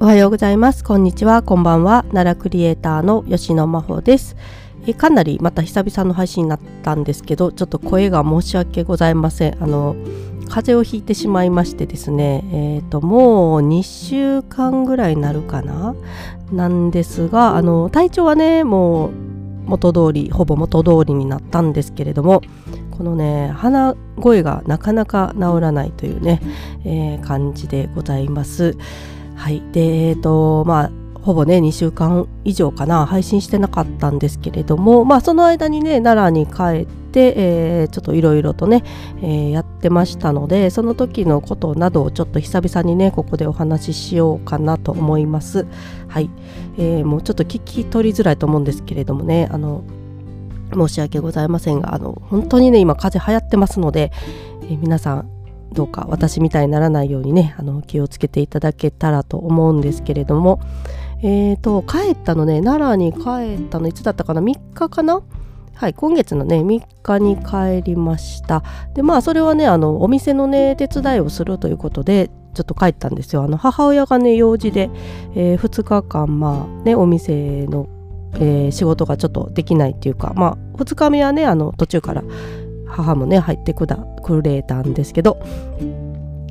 おはようございます。こんにちは。こんばんは。奈良クリエイターの吉野真帆です。えかなりまた久々の配信になったんですけど、ちょっと声が申し訳ございません。あの、風邪をひいてしまいましてですね、えっ、ー、と、もう2週間ぐらいになるかな？なんですが、あの、体調はね、もう元通り、ほぼ元通りになったんですけれども、このね鼻声がなかなか治らないというね、えー、感じでございます。はい。でえっ、ー、とまあほぼね2週間以上かな配信してなかったんですけれどもまあその間にね奈良に帰って、えー、ちょっといろいろとね、えー、やってましたのでその時のことなどをちょっと久々にねここでお話ししようかなと思います。はい、えー、もうちょっと聞き取りづらいと思うんですけれどもねあの申し訳ございませんがあの本当にね今風邪流行ってますので、えー、皆さんどうか私みたいにならないようにねあの気をつけていただけたらと思うんですけれども。えーと帰ったのね奈良に帰ったのいつだったかな？3日かな？はい今月のね3日に帰りました。でまあそれはねあのお店のね手伝いをするということでちょっと帰ったんですよ。あの母親がね用事で、えー、2日間まあねお店のえー、仕事がちょっとできないっていうかまあ2日目はねあの途中から母もね入ってくだくれたんですけど。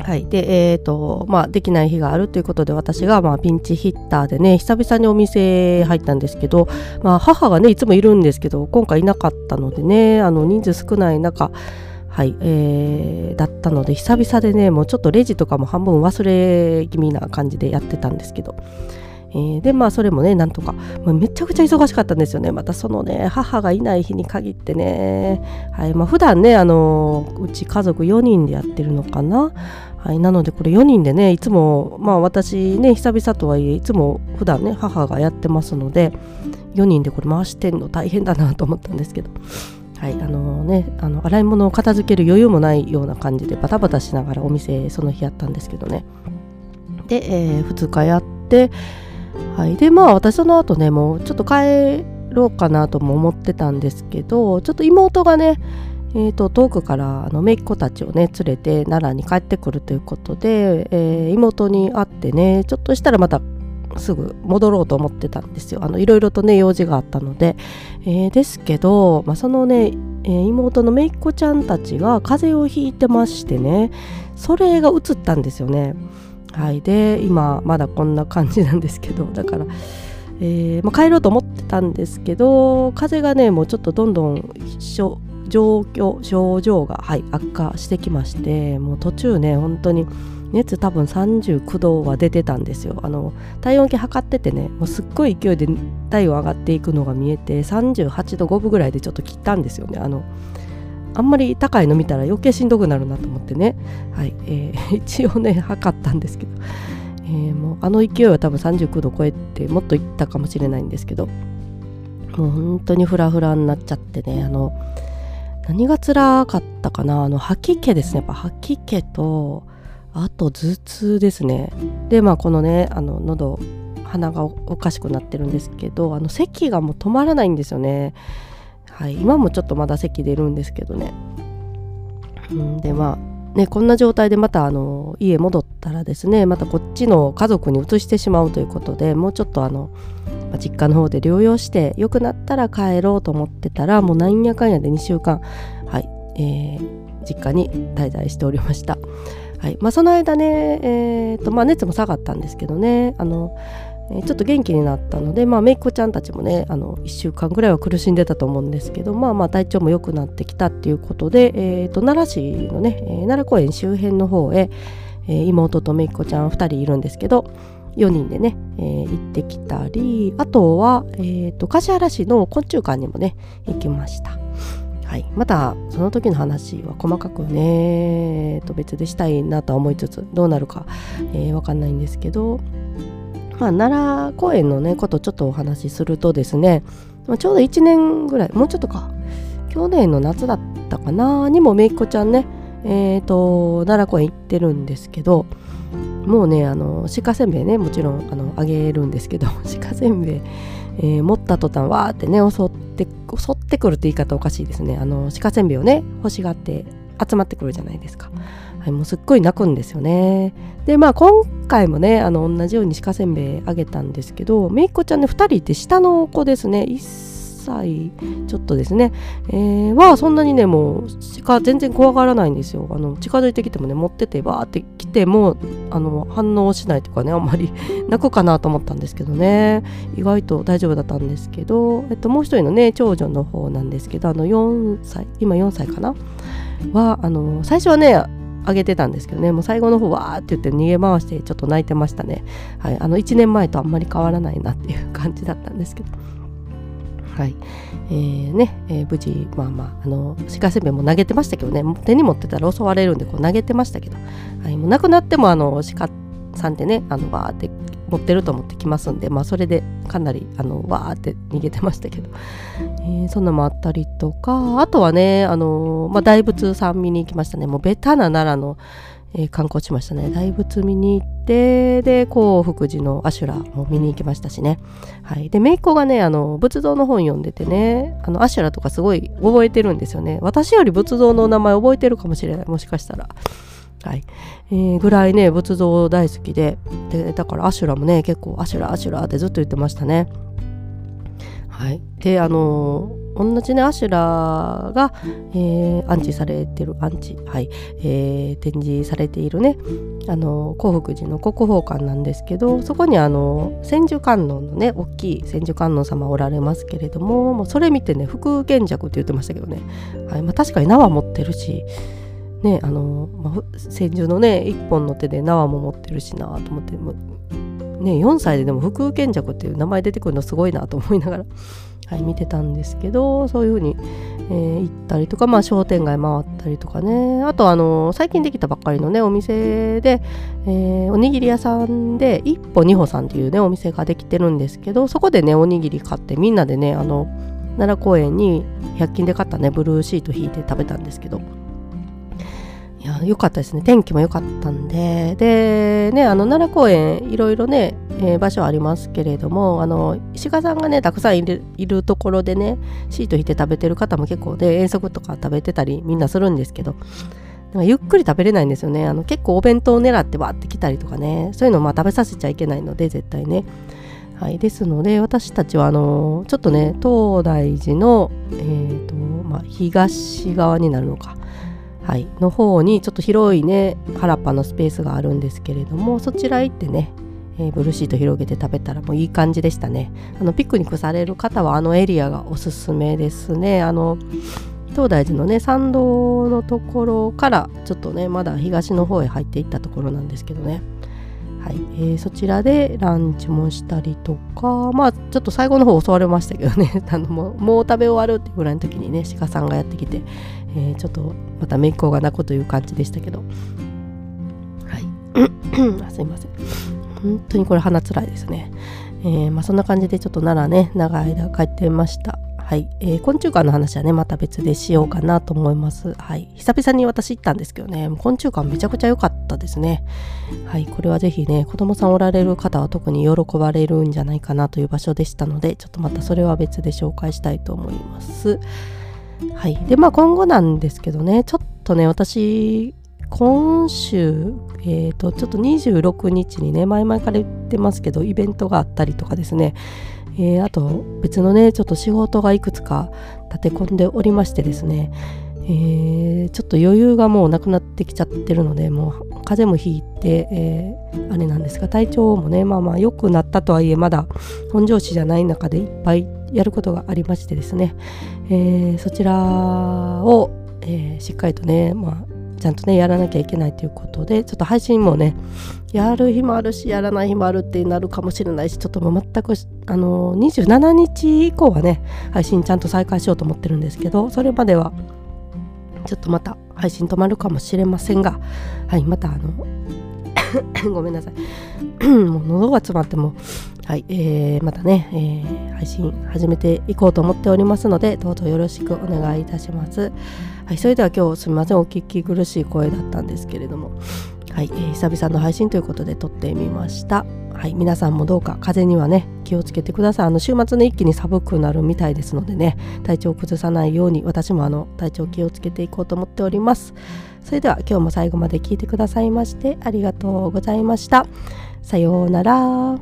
はい。でえーとまあ、できない日があるということで私が、まあ、ピンチヒッターでね久々にお店入ったんですけど、まあ、母がねいつもいるんですけど今回いなかったのでねあの人数少ない中はい、えー、だったので久々でねもうちょっとレジとかも半分忘れ気味な感じでやってたんですけど。えー、でまあそれもねなんとか、まあ、めちゃくちゃ忙しかったんですよね。またそのね母がいない日に限ってね。はいまあ普段ねあのうち家族4人でやってるのかな。はい、なのでこれ4人でねいつもまあ私ね久々とはいえいつも普段ね母がやってますので4人でこれ回してんの大変だなと思ったんですけど。はいあのねあの洗い物を片付ける余裕もないような感じでバタバタしながらお店その日やったんですけどね。で、えー、2日やってはい、でまあ私その後ねもうちょっと帰ろうかなとも思ってたんですけどちょっと妹がねえーと、遠くからあの姪っ子たちをね連れて奈良に帰ってくるということで、えー、妹に会ってねちょっとしたらまたすぐ戻ろうと思ってたんですよ。あのいろいろとね用事があったので、えー、ですけど、まあ、そのね、えー、妹の姪っ子ちゃんたちが風邪をひいてましてねそれが移ったんですよね。はい、で今まだこんな感じなんですけど だから、えー、まあ、帰ろうと思ってたんですけど風がねもうちょっとどんどん状況症状が、はい、悪化してきましてもう途中ね本当に熱多分39度は出てたんですよ。あの体温計測っててねもうすっごい勢いで体温上がっていくのが見えて38度5分ぐらいでちょっと切ったんですよね。あのあんまり高いの見たら余計しんどくなるなと思ってね、はい。えー、一応ね測ったんですけど、えー、もうあの勢いは多分39度超えてもっといったかもしれないんですけど。もう本当にフラフラになっちゃってねあの何が辛かったかな？あの吐き気ですね。やっぱ吐き気とあと頭痛ですね。でまあこのねあの喉鼻がおかしくなってるんですけどあの咳がもう止まらないんですよね。はい、今もちょっとまだ席出るんですけどね、うん、でまあねこんな状態でまたあの家戻ったらですねまたこっちの家族に移してしまうということでもうちょっとあの、まあ、実家の方で療養して良くなったら帰ろうと思ってたらもうなんやかんやで2週間はい、えー、実家に滞在しておりました。はい。まあ、その間ね、えーとまあ、熱も下がったんですけどねあのちょっと元気になったので、まあ、めいっ子ちゃんたちもねあの1週間ぐらいは苦しんでたと思うんですけど、まあ、まあ体調も良くなってきたっていうことで、えーと、奈良市のね、奈良公園周辺の方へ、え、妹とめいっ子ちゃん2人いるんですけど4人でね、えー、行ってきたりあとは、えーと、橿原市の昆虫館にもね行きました。はい、またその時の話は細かくねえと別でしたいなとは思いつつどうなるか、えー、分かんないんですけどまあ、奈良公園のねことちょっとお話しするとですね、まあ、ちょうど1年ぐらいもうちょっとか去年の夏だったかなにもめいっ子ちゃんねえーと、奈良公園行ってるんですけどもうねあの鹿せんべいねもちろんあのあげるんですけど 鹿せんべい、えー、持った途端わーってね襲って襲ってくるって言い方おかしいですねあの鹿せんべいをね欲しがって集まってくるじゃないですか。もうすっごい泣くんですよね。でまあ今回もねあの同じように鹿せんべいあげたんですけどめいっ子ちゃんね2人いて下の子ですね。1歳ちょっとですね、えー、はそんなにねもう鹿全然怖がらないんですよ。あの近づいてきてもね持っててバーって来てもあの反応しないとかねあんまり 泣くかなと思ったんですけどね。意外と大丈夫だったんですけど、えっと、もう一人のね長女の方なんですけどあの4歳今4歳かな？はあの最初はねあげてたんですけどね。もう最後の方わーって言って逃げ回してちょっと泣いてましたね。はい。あの1年前とあんまり変わらないなっていう感じだったんですけど。はい。えーね。えー、無事まあまああの鹿せんべいも投げてましたけどね。手に持ってたら襲われるんでこう投げてましたけど、はい、もうなくなってもあの鹿さんってねあのバーって持ってると思ってきますんで、まあ、それでかなりあのわーって逃げてましたけど、えー、そんなもあったりとかあとはねあの、まあ、大仏さん見に行きましたね。もうベタな奈良のえー、観光しましたね。大仏見に行ってで興福寺の阿修羅も見に行きましたしね。はい。で姪っ子がねあの仏像の本読んでてねあの阿修羅とかすごい覚えてるんですよね。私より仏像の名前覚えてるかもしれない。もしかしたら。はい。えー、ぐらいね仏像大好きで。でだからアシュラもね結構アシュラアシュラってずっと言ってましたね。はい。であのー同じねアシュラが、えー、安置されてる安置はい、えー、展示されているねあの興福寺の国宝館なんですけどそこにあの千手観音のね大きい千手観音様おられますけれどももうそれ見てね福賢弱って言ってましたけどね、はい。まあ、確かに縄持ってるしねあの、まあ、千手のね一本の手で縄も持ってるしなと思ってね4歳ででも福賢弱っていう名前出てくるのすごいなと思いながら はい、見てたんですけどそういう風に、えー、行ったりとか、まあ、商店街回ったりとかね。あとあの最近できたばっかりのねお店で、えー、おにぎり屋さんで一歩二歩さんっていうねお店ができてるんですけどそこでねおにぎり買ってみんなでねあの奈良公園に100均で買ったねブルーシート引いて食べたんですけど。いや良かったですね。天気も良かったんで。でねあの奈良公園いろいろね、えー、場所ありますけれどもあの石川さんがねたくさんいるいるところでねシート引いて食べてる方も結構で遠足とか食べてたりみんなするんですけどゆっくり食べれないんですよね。あの結構お弁当を狙ってわって来たりとかねそういうのまあ食べさせちゃいけないので絶対ね。はい、ですので私たちはあのちょっとね東大寺の、えーとまあ、東側になるのか。はい、の方にちょっと広いね原っぱのスペースがあるんですけれどもそちら行ってね、えー、ブルーシート広げて食べたらもういい感じでしたね。あのピクニックされる方はあのエリアがおすすめですね。あの東大寺のね参道のところからちょっとねまだ東の方へ入っていったところなんですけどね。はい、えー、そちらでランチもしたりとかまあちょっと最後の方襲われましたけどね。あのもう食べ終わるってぐらいの時にね鹿さんがやってきて、えー、ちょっとまためいっ子が泣くという感じでしたけど。はい。すいません。本当にこれ鼻つらいですね、えー、まあ、そんな感じでちょっと奈良ね長い間帰ってました。はい、えー、昆虫館の話はねまた別でしようかなと思います。はい。久々に私行ったんですけどね昆虫館めちゃくちゃ良かったですね。はい。これはぜひね子供さんおられる方は特に喜ばれるんじゃないかなという場所でしたのでちょっとまたそれは別で紹介したいと思いますはい。でまあ今後なんですけどねちょっとね私今週、えーと、ちょっと26日にね前々から言ってますけどイベントがあったりとかですね。えー、あと別のねちょっと仕事がいくつか立て込んでおりましてですね、えー、ちょっと余裕がもうなくなってきちゃってるのでもう風邪もひいて、えー、あれなんですが体調もねまあまあ良くなったとはいえまだ本調子じゃない中でいっぱいやることがありましてですね、えー、そちらを、えー、しっかりとね、まあ、ちゃんとねやらなきゃいけないということでちょっと配信もねやる日もあるしやらない日もあるってなるかもしれないしちょっともう全くあの27日以降はね配信ちゃんと再開しようと思ってるんですけどそれまではちょっとまた配信止まるかもしれませんがはいまたあの ごめんなさい もう喉が詰まってもはい、えー、またね、えー、配信始めていこうと思っておりますのでどうぞよろしくお願いいたします。はい、それでは今日すみませんお聞き苦しい声だったんですけれども、はい、えー、久々の配信ということで撮ってみました。はい、皆さんもどうか風邪にはね気をつけてください。あの週末ね一気に寒くなるみたいですのでね体調を崩さないように私もあの体調気をつけていこうと思っております。それでは今日も最後まで聞いてくださいましてありがとうございました。さようなら。